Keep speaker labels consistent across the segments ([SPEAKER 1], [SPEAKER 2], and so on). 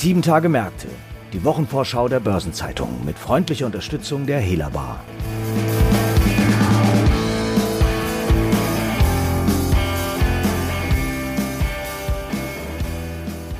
[SPEAKER 1] Sieben Tage Märkte. Die Wochenvorschau der Börsenzeitung mit freundlicher Unterstützung der Hela Bar.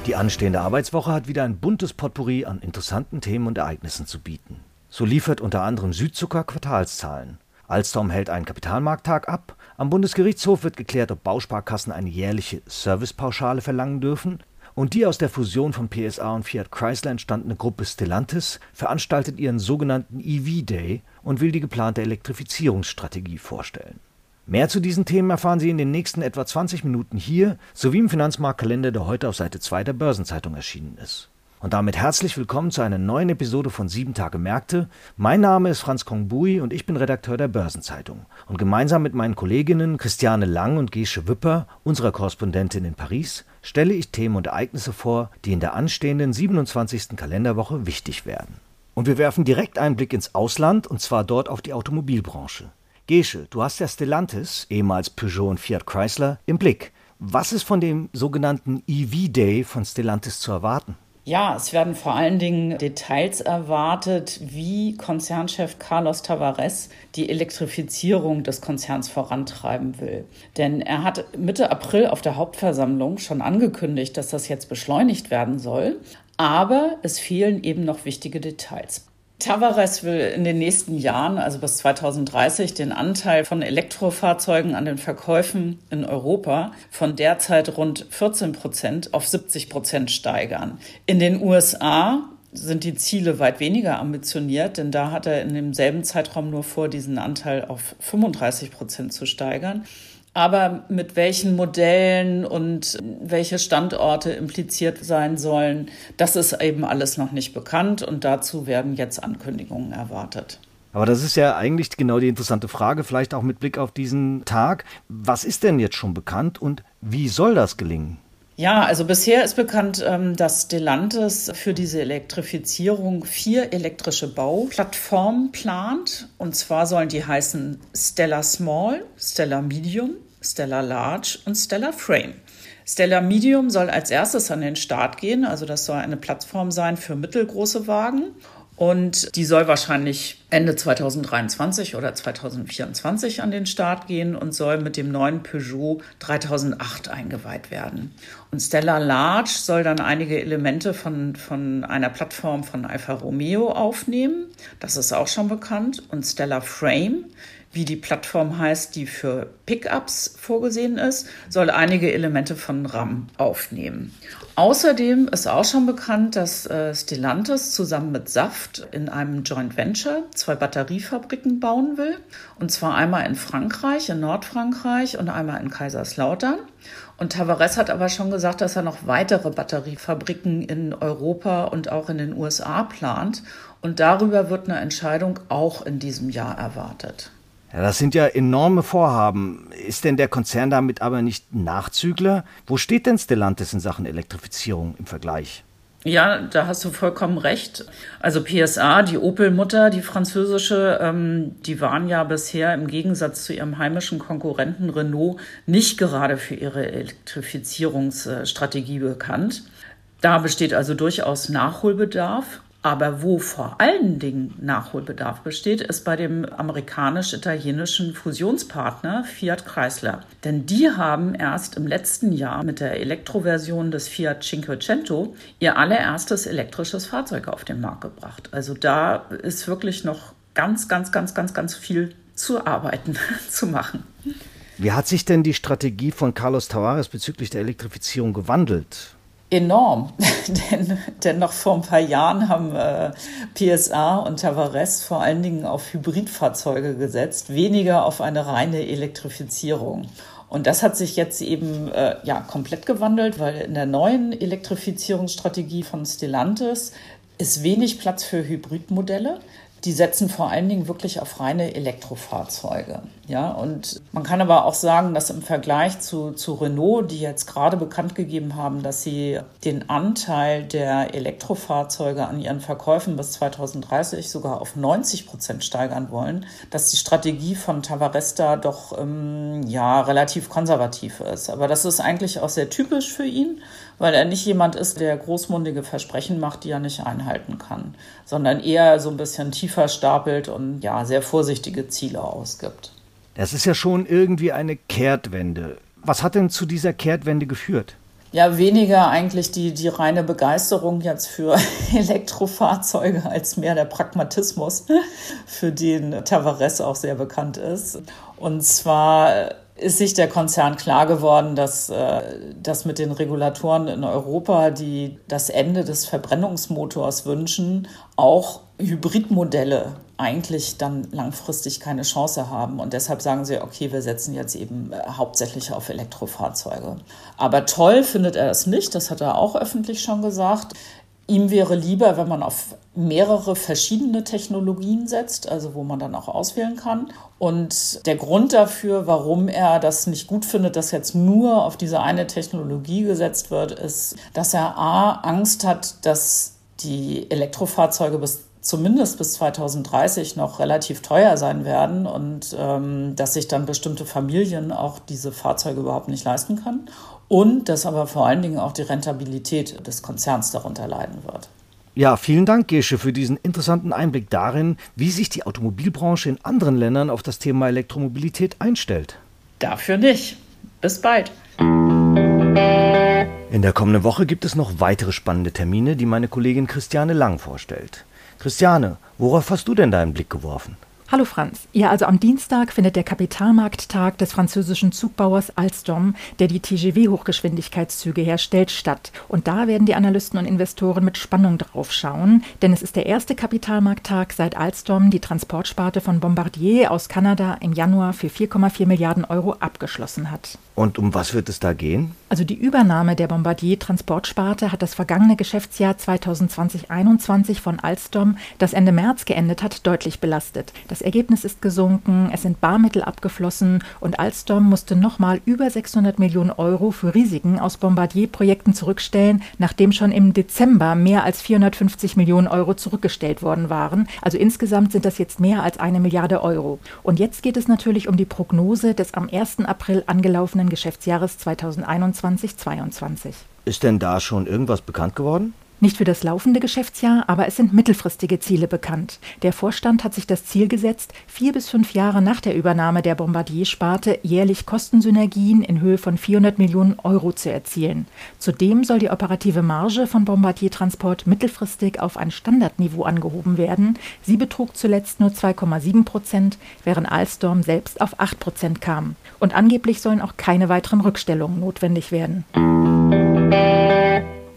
[SPEAKER 1] Die anstehende Arbeitswoche hat wieder ein buntes Potpourri an interessanten Themen und Ereignissen zu bieten. So liefert unter anderem Südzucker Quartalszahlen. Alstom hält einen Kapitalmarkttag ab. Am Bundesgerichtshof wird geklärt, ob Bausparkassen eine jährliche Servicepauschale verlangen dürfen. Und die aus der Fusion von PSA und Fiat Chrysler entstandene Gruppe Stellantis veranstaltet ihren sogenannten EV Day und will die geplante Elektrifizierungsstrategie vorstellen. Mehr zu diesen Themen erfahren Sie in den nächsten etwa 20 Minuten hier sowie im Finanzmarktkalender, der heute auf Seite 2 der Börsenzeitung erschienen ist. Und damit herzlich willkommen zu einer neuen Episode von 7 Tage Märkte. Mein Name ist Franz Kongbui und ich bin Redakteur der Börsenzeitung. Und gemeinsam mit meinen Kolleginnen Christiane Lang und Gesche Wüpper, unserer Korrespondentin in Paris, stelle ich Themen und Ereignisse vor, die in der anstehenden 27. Kalenderwoche wichtig werden. Und wir werfen direkt einen Blick ins Ausland und zwar dort auf die Automobilbranche. Gesche, du hast ja Stellantis, ehemals Peugeot und Fiat Chrysler, im Blick. Was ist von dem sogenannten EV Day von Stellantis zu erwarten?
[SPEAKER 2] Ja, es werden vor allen Dingen Details erwartet, wie Konzernchef Carlos Tavares die Elektrifizierung des Konzerns vorantreiben will. Denn er hat Mitte April auf der Hauptversammlung schon angekündigt, dass das jetzt beschleunigt werden soll. Aber es fehlen eben noch wichtige Details. Tavares will in den nächsten Jahren, also bis 2030, den Anteil von Elektrofahrzeugen an den Verkäufen in Europa von derzeit rund 14 Prozent auf 70 Prozent steigern. In den USA sind die Ziele weit weniger ambitioniert, denn da hat er in demselben Zeitraum nur vor, diesen Anteil auf 35 Prozent zu steigern. Aber mit welchen Modellen und welche Standorte impliziert sein sollen, das ist eben alles noch nicht bekannt und dazu werden jetzt Ankündigungen erwartet.
[SPEAKER 1] Aber das ist ja eigentlich genau die interessante Frage, vielleicht auch mit Blick auf diesen Tag. Was ist denn jetzt schon bekannt und wie soll das gelingen?
[SPEAKER 2] Ja, also bisher ist bekannt, ähm, dass Stellantis für diese Elektrifizierung vier elektrische Bauplattformen plant. Und zwar sollen die heißen Stella Small, Stella Medium, Stellar Large und Stellar Frame. Stellar Medium soll als erstes an den Start gehen, also das soll eine Plattform sein für mittelgroße Wagen. Und die soll wahrscheinlich Ende 2023 oder 2024 an den Start gehen und soll mit dem neuen Peugeot 3008 eingeweiht werden. Und Stella Large soll dann einige Elemente von, von einer Plattform von Alfa Romeo aufnehmen. Das ist auch schon bekannt. Und Stella Frame wie die Plattform heißt, die für Pickups vorgesehen ist, soll einige Elemente von RAM aufnehmen. Außerdem ist auch schon bekannt, dass äh, Stellantis zusammen mit Saft in einem Joint Venture zwei Batteriefabriken bauen will. Und zwar einmal in Frankreich, in Nordfrankreich und einmal in Kaiserslautern. Und Tavares hat aber schon gesagt, dass er noch weitere Batteriefabriken in Europa und auch in den USA plant. Und darüber wird eine Entscheidung auch in diesem Jahr erwartet.
[SPEAKER 1] Ja, das sind ja enorme Vorhaben. Ist denn der Konzern damit aber nicht Nachzügler? Wo steht denn Stellantis in Sachen Elektrifizierung im Vergleich?
[SPEAKER 2] Ja, da hast du vollkommen recht. Also PSA, die Opel-Mutter, die französische, ähm, die waren ja bisher im Gegensatz zu ihrem heimischen Konkurrenten Renault nicht gerade für ihre Elektrifizierungsstrategie bekannt. Da besteht also durchaus Nachholbedarf. Aber wo vor allen Dingen Nachholbedarf besteht, ist bei dem amerikanisch-italienischen Fusionspartner Fiat Chrysler. Denn die haben erst im letzten Jahr mit der Elektroversion des Fiat Cinquecento ihr allererstes elektrisches Fahrzeug auf den Markt gebracht. Also da ist wirklich noch ganz, ganz, ganz, ganz, ganz viel zu arbeiten, zu machen.
[SPEAKER 1] Wie hat sich denn die Strategie von Carlos Tavares bezüglich der Elektrifizierung gewandelt?
[SPEAKER 2] Enorm, denn, denn noch vor ein paar Jahren haben äh, PSA und Tavares vor allen Dingen auf Hybridfahrzeuge gesetzt, weniger auf eine reine Elektrifizierung. Und das hat sich jetzt eben äh, ja komplett gewandelt, weil in der neuen Elektrifizierungsstrategie von Stellantis ist wenig Platz für Hybridmodelle. Die setzen vor allen Dingen wirklich auf reine Elektrofahrzeuge. Ja, und man kann aber auch sagen, dass im Vergleich zu, zu Renault, die jetzt gerade bekannt gegeben haben, dass sie den Anteil der Elektrofahrzeuge an ihren Verkäufen bis 2030 sogar auf 90 Prozent steigern wollen, dass die Strategie von Tavaresta doch ähm, ja relativ konservativ ist. Aber das ist eigentlich auch sehr typisch für ihn, weil er nicht jemand ist, der großmundige Versprechen macht, die er nicht einhalten kann, sondern eher so ein bisschen tiefer stapelt und ja sehr vorsichtige Ziele ausgibt.
[SPEAKER 1] Das ist ja schon irgendwie eine Kehrtwende. Was hat denn zu dieser Kehrtwende geführt?
[SPEAKER 2] Ja, weniger eigentlich die, die reine Begeisterung jetzt für Elektrofahrzeuge als mehr der Pragmatismus, für den Tavares auch sehr bekannt ist. Und zwar ist sich der Konzern klar geworden, dass äh, das mit den Regulatoren in Europa, die das Ende des Verbrennungsmotors wünschen, auch Hybridmodelle eigentlich dann langfristig keine Chance haben. Und deshalb sagen sie, okay, wir setzen jetzt eben äh, hauptsächlich auf Elektrofahrzeuge. Aber toll findet er es nicht, das hat er auch öffentlich schon gesagt. Ihm wäre lieber, wenn man auf mehrere verschiedene Technologien setzt, also wo man dann auch auswählen kann. Und der Grund dafür, warum er das nicht gut findet, dass jetzt nur auf diese eine Technologie gesetzt wird, ist, dass er A, Angst hat, dass die Elektrofahrzeuge bis zumindest bis 2030 noch relativ teuer sein werden und ähm, dass sich dann bestimmte Familien auch diese Fahrzeuge überhaupt nicht leisten können und dass aber vor allen Dingen auch die Rentabilität des Konzerns darunter leiden wird.
[SPEAKER 1] Ja, vielen Dank, Gesche, für diesen interessanten Einblick darin, wie sich die Automobilbranche in anderen Ländern auf das Thema Elektromobilität einstellt.
[SPEAKER 2] Dafür nicht. Bis bald.
[SPEAKER 1] In der kommenden Woche gibt es noch weitere spannende Termine, die meine Kollegin Christiane Lang vorstellt. Christiane, worauf hast du denn deinen Blick geworfen?
[SPEAKER 3] Hallo Franz. Ja, also am Dienstag findet der Kapitalmarkttag des französischen Zugbauers Alstom, der die TGW-Hochgeschwindigkeitszüge herstellt, statt. Und da werden die Analysten und Investoren mit Spannung drauf schauen, denn es ist der erste Kapitalmarkttag seit Alstom die Transportsparte von Bombardier aus Kanada im Januar für 4,4 Milliarden Euro abgeschlossen hat.
[SPEAKER 1] Und um was wird es da gehen?
[SPEAKER 3] Also die Übernahme der Bombardier Transportsparte hat das vergangene Geschäftsjahr 2020-21 von Alstom, das Ende März geendet hat, deutlich belastet. Das Ergebnis ist gesunken, es sind Barmittel abgeflossen und Alstom musste nochmal über 600 Millionen Euro für Risiken aus Bombardier-Projekten zurückstellen, nachdem schon im Dezember mehr als 450 Millionen Euro zurückgestellt worden waren. Also insgesamt sind das jetzt mehr als eine Milliarde Euro. Und jetzt geht es natürlich um die Prognose des am 1. April angelaufenen Geschäftsjahres 2021-22.
[SPEAKER 1] Ist denn da schon irgendwas bekannt geworden?
[SPEAKER 3] Nicht für das laufende Geschäftsjahr, aber es sind mittelfristige Ziele bekannt. Der Vorstand hat sich das Ziel gesetzt, vier bis fünf Jahre nach der Übernahme der Bombardier-Sparte jährlich Kostensynergien in Höhe von 400 Millionen Euro zu erzielen. Zudem soll die operative Marge von Bombardier Transport mittelfristig auf ein Standardniveau angehoben werden. Sie betrug zuletzt nur 2,7 Prozent, während Alstom selbst auf 8 Prozent kam. Und angeblich sollen auch keine weiteren Rückstellungen notwendig werden.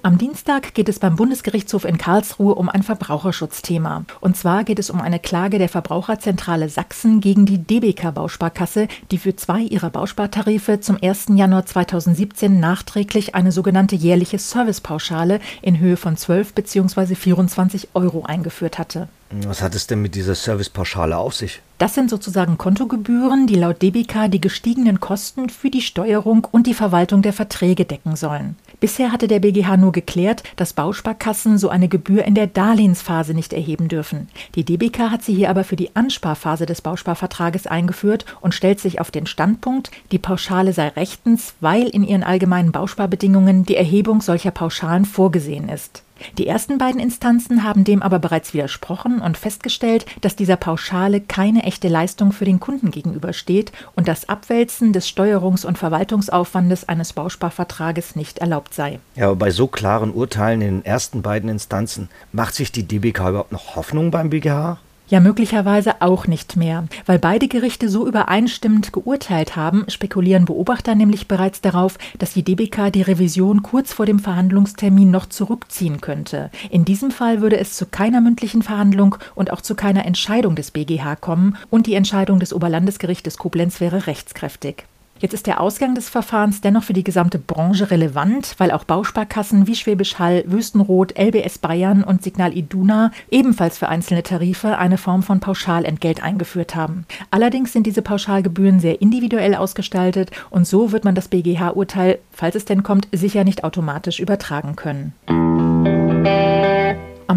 [SPEAKER 3] Am Dienstag geht es beim Bundesgerichtshof in Karlsruhe um ein Verbraucherschutzthema. Und zwar geht es um eine Klage der Verbraucherzentrale Sachsen gegen die DBK Bausparkasse, die für zwei ihrer Bauspartarife zum 1. Januar 2017 nachträglich eine sogenannte jährliche Servicepauschale in Höhe von 12 bzw. 24 Euro eingeführt hatte.
[SPEAKER 1] Was hat es denn mit dieser Servicepauschale auf sich?
[SPEAKER 3] Das sind sozusagen Kontogebühren, die laut DBK die gestiegenen Kosten für die Steuerung und die Verwaltung der Verträge decken sollen. Bisher hatte der BGH nur geklärt, dass Bausparkassen so eine Gebühr in der Darlehensphase nicht erheben dürfen. Die DBK hat sie hier aber für die Ansparphase des Bausparvertrages eingeführt und stellt sich auf den Standpunkt, die Pauschale sei rechtens, weil in ihren allgemeinen Bausparbedingungen die Erhebung solcher Pauschalen vorgesehen ist. Die ersten beiden Instanzen haben dem aber bereits widersprochen und festgestellt, dass dieser Pauschale keine echte Leistung für den Kunden gegenübersteht und das Abwälzen des Steuerungs- und Verwaltungsaufwandes eines Bausparvertrages nicht erlaubt sei.
[SPEAKER 1] Ja, aber bei so klaren Urteilen in den ersten beiden Instanzen macht sich die DBK überhaupt noch Hoffnung beim BGH?
[SPEAKER 3] Ja, möglicherweise auch nicht mehr. Weil beide Gerichte so übereinstimmend geurteilt haben, spekulieren Beobachter nämlich bereits darauf, dass die DBK die Revision kurz vor dem Verhandlungstermin noch zurückziehen könnte. In diesem Fall würde es zu keiner mündlichen Verhandlung und auch zu keiner Entscheidung des BGH kommen und die Entscheidung des Oberlandesgerichtes Koblenz wäre rechtskräftig. Jetzt ist der Ausgang des Verfahrens dennoch für die gesamte Branche relevant, weil auch Bausparkassen wie Schwäbisch Hall, Wüstenrot, LBS Bayern und Signal Iduna ebenfalls für einzelne Tarife eine Form von Pauschalentgelt eingeführt haben. Allerdings sind diese Pauschalgebühren sehr individuell ausgestaltet und so wird man das BGH-Urteil, falls es denn kommt, sicher nicht automatisch übertragen können.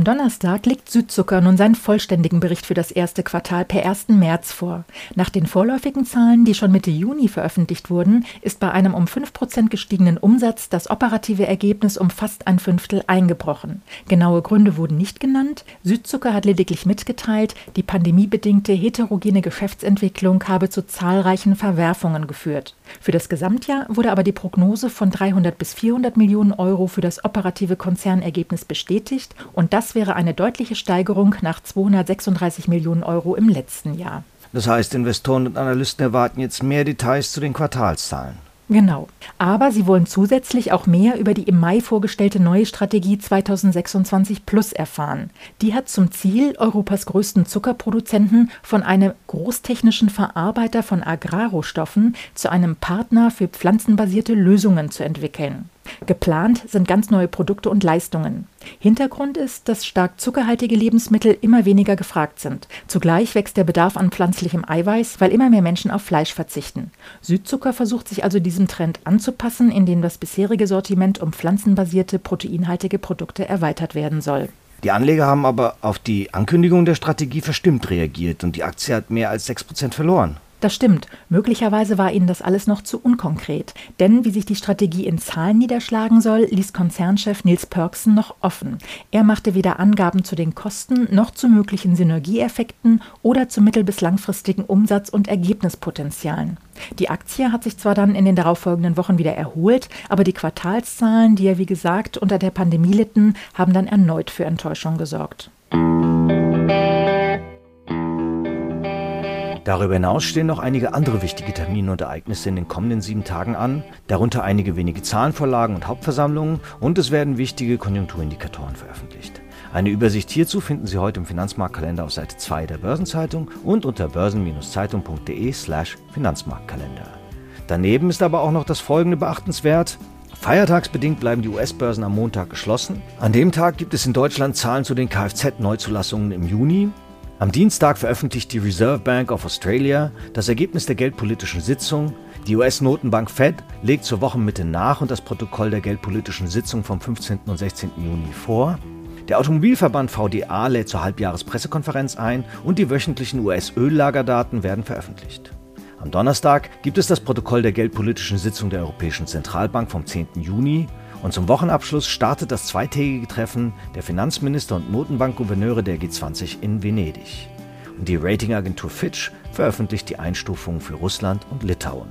[SPEAKER 3] Donnerstag legt Südzucker nun seinen vollständigen Bericht für das erste Quartal per 1. März vor. Nach den vorläufigen Zahlen, die schon Mitte Juni veröffentlicht wurden, ist bei einem um 5% gestiegenen Umsatz das operative Ergebnis um fast ein Fünftel eingebrochen. Genaue Gründe wurden nicht genannt. Südzucker hat lediglich mitgeteilt, die pandemiebedingte heterogene Geschäftsentwicklung habe zu zahlreichen Verwerfungen geführt. Für das Gesamtjahr wurde aber die Prognose von 300 bis 400 Millionen Euro für das operative Konzernergebnis bestätigt und das das wäre eine deutliche Steigerung nach 236 Millionen Euro im letzten Jahr.
[SPEAKER 1] Das heißt, Investoren und Analysten erwarten jetzt mehr Details zu den Quartalszahlen.
[SPEAKER 3] Genau. Aber sie wollen zusätzlich auch mehr über die im Mai vorgestellte neue Strategie 2026 Plus erfahren. Die hat zum Ziel, Europas größten Zuckerproduzenten von einem großtechnischen Verarbeiter von Agrarrohstoffen zu einem Partner für pflanzenbasierte Lösungen zu entwickeln. Geplant sind ganz neue Produkte und Leistungen. Hintergrund ist, dass stark zuckerhaltige Lebensmittel immer weniger gefragt sind. Zugleich wächst der Bedarf an pflanzlichem Eiweiß, weil immer mehr Menschen auf Fleisch verzichten. Südzucker versucht sich also diesem Trend anzupassen, indem das bisherige Sortiment um pflanzenbasierte, proteinhaltige Produkte erweitert werden soll.
[SPEAKER 1] Die Anleger haben aber auf die Ankündigung der Strategie verstimmt reagiert und die Aktie hat mehr als 6% verloren.
[SPEAKER 3] Das stimmt. Möglicherweise war ihnen das alles noch zu unkonkret. Denn wie sich die Strategie in Zahlen niederschlagen soll, ließ Konzernchef Nils Pörksen noch offen. Er machte weder Angaben zu den Kosten noch zu möglichen Synergieeffekten oder zu mittel- bis langfristigen Umsatz- und Ergebnispotenzialen. Die Aktie hat sich zwar dann in den darauffolgenden Wochen wieder erholt, aber die Quartalszahlen, die ja wie gesagt unter der Pandemie litten, haben dann erneut für Enttäuschung gesorgt.
[SPEAKER 1] Darüber hinaus stehen noch einige andere wichtige Termine und Ereignisse in den kommenden sieben Tagen an, darunter einige wenige Zahlenvorlagen und Hauptversammlungen und es werden wichtige Konjunkturindikatoren veröffentlicht. Eine Übersicht hierzu finden Sie heute im Finanzmarktkalender auf Seite 2 der Börsenzeitung und unter börsen-zeitung.de/slash Finanzmarktkalender. Daneben ist aber auch noch das folgende beachtenswert. Feiertagsbedingt bleiben die US-Börsen am Montag geschlossen. An dem Tag gibt es in Deutschland Zahlen zu den Kfz-Neuzulassungen im Juni. Am Dienstag veröffentlicht die Reserve Bank of Australia das Ergebnis der geldpolitischen Sitzung. Die US-Notenbank Fed legt zur Wochenmitte nach und das Protokoll der geldpolitischen Sitzung vom 15. und 16. Juni vor. Der Automobilverband VDA lädt zur Halbjahrespressekonferenz ein und die wöchentlichen US-Öllagerdaten werden veröffentlicht. Am Donnerstag gibt es das Protokoll der geldpolitischen Sitzung der Europäischen Zentralbank vom 10. Juni und zum Wochenabschluss startet das zweitägige Treffen der Finanzminister und Notenbankgouverneure der G20 in Venedig. Und die Ratingagentur Fitch veröffentlicht die Einstufungen für Russland und Litauen.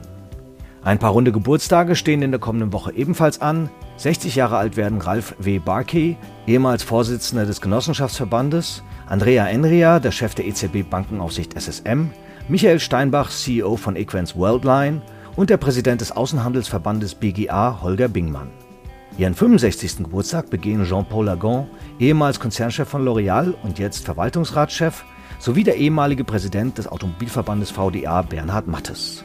[SPEAKER 1] Ein paar runde Geburtstage stehen in der kommenden Woche ebenfalls an. 60 Jahre alt werden Ralf W. Barkey, ehemals Vorsitzender des Genossenschaftsverbandes, Andrea Enria, der Chef der EZB Bankenaufsicht SSM, Michael Steinbach, CEO von Equens Worldline und der Präsident des Außenhandelsverbandes BGA, Holger Bingmann. Ihren 65. Geburtstag begehen Jean-Paul Lagon, ehemals Konzernchef von L'Oréal und jetzt Verwaltungsratschef, sowie der ehemalige Präsident des Automobilverbandes VDA Bernhard Mattes.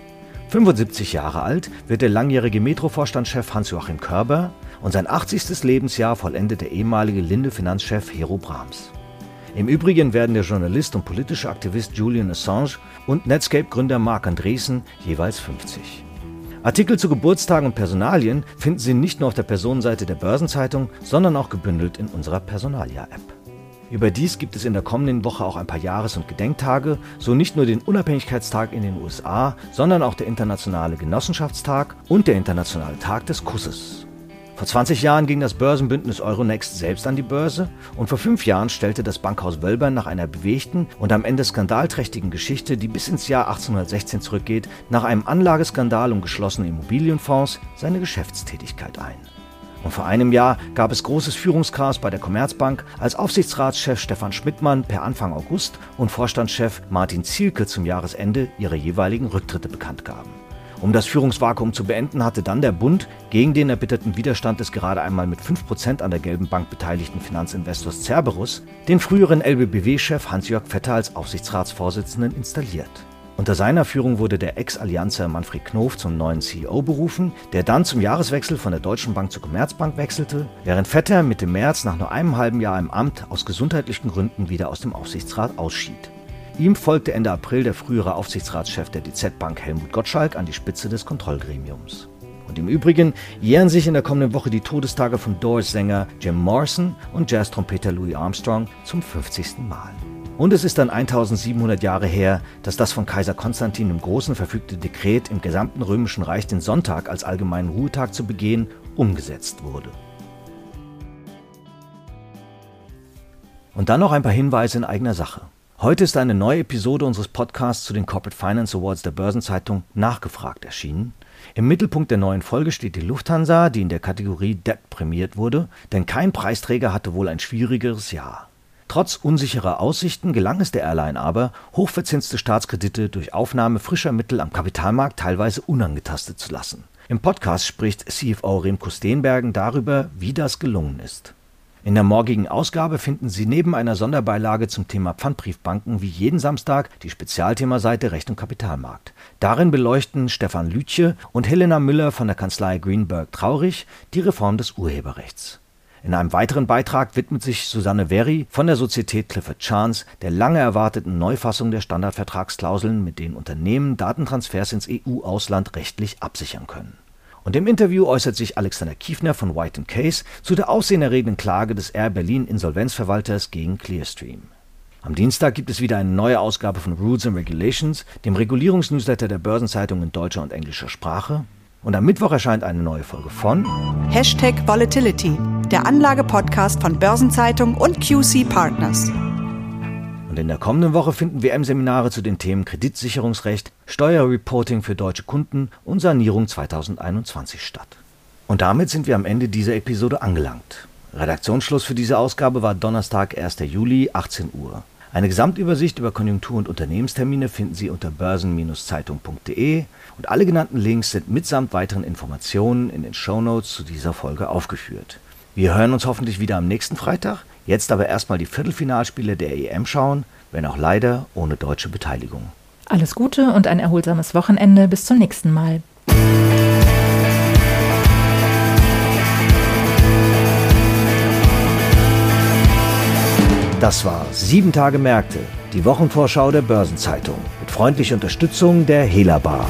[SPEAKER 1] 75 Jahre alt wird der langjährige Metro-Vorstandschef Hans-Joachim Körber und sein 80. Lebensjahr vollendet der ehemalige Linde-Finanzchef Hero Brahms. Im Übrigen werden der Journalist und politische Aktivist Julian Assange und Netscape-Gründer Marc Andreessen jeweils 50. Artikel zu Geburtstagen und Personalien finden Sie nicht nur auf der Personenseite der Börsenzeitung, sondern auch gebündelt in unserer Personalia-App. Überdies gibt es in der kommenden Woche auch ein paar Jahres- und Gedenktage, so nicht nur den Unabhängigkeitstag in den USA, sondern auch der Internationale Genossenschaftstag und der Internationale Tag des Kusses. Vor 20 Jahren ging das Börsenbündnis Euronext selbst an die Börse und vor fünf Jahren stellte das Bankhaus Wölbern nach einer bewegten und am Ende skandalträchtigen Geschichte, die bis ins Jahr 1816 zurückgeht, nach einem Anlageskandal um geschlossene Immobilienfonds seine Geschäftstätigkeit ein. Und vor einem Jahr gab es großes Führungschaos bei der Commerzbank, als Aufsichtsratschef Stefan Schmidtmann per Anfang August und Vorstandschef Martin Zielke zum Jahresende ihre jeweiligen Rücktritte bekannt gaben. Um das Führungsvakuum zu beenden, hatte dann der Bund gegen den erbitterten Widerstand des gerade einmal mit 5% an der gelben Bank beteiligten Finanzinvestors Cerberus den früheren LBBW-Chef Hans-Jörg Vetter als Aufsichtsratsvorsitzenden installiert. Unter seiner Führung wurde der Ex-Allianzer Manfred Knof zum neuen CEO berufen, der dann zum Jahreswechsel von der Deutschen Bank zur Commerzbank wechselte, während Vetter Mitte März nach nur einem halben Jahr im Amt aus gesundheitlichen Gründen wieder aus dem Aufsichtsrat ausschied. Ihm folgte Ende April der frühere Aufsichtsratschef der DZ Bank Helmut Gottschalk an die Spitze des Kontrollgremiums. Und im Übrigen jähren sich in der kommenden Woche die Todestage von Doors-Sänger Jim Morrison und Jazz-Trompeter Louis Armstrong zum 50. Mal. Und es ist dann 1700 Jahre her, dass das von Kaiser Konstantin im Großen verfügte Dekret im gesamten Römischen Reich den Sonntag als allgemeinen Ruhetag zu begehen umgesetzt wurde. Und dann noch ein paar Hinweise in eigener Sache. Heute ist eine neue Episode unseres Podcasts zu den Corporate Finance Awards der Börsenzeitung Nachgefragt erschienen. Im Mittelpunkt der neuen Folge steht die Lufthansa, die in der Kategorie Debt prämiert wurde, denn kein Preisträger hatte wohl ein schwierigeres Jahr. Trotz unsicherer Aussichten gelang es der Airline aber, hochverzinste Staatskredite durch Aufnahme frischer Mittel am Kapitalmarkt teilweise unangetastet zu lassen. Im Podcast spricht CFO Remco Steenbergen darüber, wie das gelungen ist. In der morgigen Ausgabe finden Sie neben einer Sonderbeilage zum Thema Pfandbriefbanken wie jeden Samstag die Spezialthemaseite Recht und Kapitalmarkt. Darin beleuchten Stefan Lütje und Helena Müller von der Kanzlei Greenberg Traurig die Reform des Urheberrechts. In einem weiteren Beitrag widmet sich Susanne Verri von der Sozietät Clifford Chance der lange erwarteten Neufassung der Standardvertragsklauseln, mit denen Unternehmen Datentransfers ins EU-Ausland rechtlich absichern können. Und im Interview äußert sich Alexander Kiefner von White Case zu der aufsehenerregenden Klage des Air Berlin Insolvenzverwalters gegen Clearstream. Am Dienstag gibt es wieder eine neue Ausgabe von Rules and Regulations, dem Regulierungsnewsletter der Börsenzeitung in deutscher und englischer Sprache. Und am Mittwoch erscheint eine neue Folge von
[SPEAKER 4] Hashtag Volatility, der Anlage-Podcast von Börsenzeitung und QC Partners.
[SPEAKER 1] Und in der kommenden Woche finden WM-Seminare zu den Themen Kreditsicherungsrecht, Steuerreporting für deutsche Kunden und Sanierung 2021 statt. Und damit sind wir am Ende dieser Episode angelangt. Redaktionsschluss für diese Ausgabe war Donnerstag, 1. Juli, 18 Uhr. Eine Gesamtübersicht über Konjunktur- und Unternehmenstermine finden Sie unter börsen-zeitung.de und alle genannten Links sind mitsamt weiteren Informationen in den Shownotes zu dieser Folge aufgeführt. Wir hören uns hoffentlich wieder am nächsten Freitag, jetzt aber erstmal die Viertelfinalspiele der EM schauen, wenn auch leider ohne deutsche Beteiligung.
[SPEAKER 3] Alles Gute und ein erholsames Wochenende. Bis zum nächsten Mal.
[SPEAKER 1] Das war Sieben Tage Märkte, die Wochenvorschau der Börsenzeitung mit freundlicher Unterstützung der Hela Bar.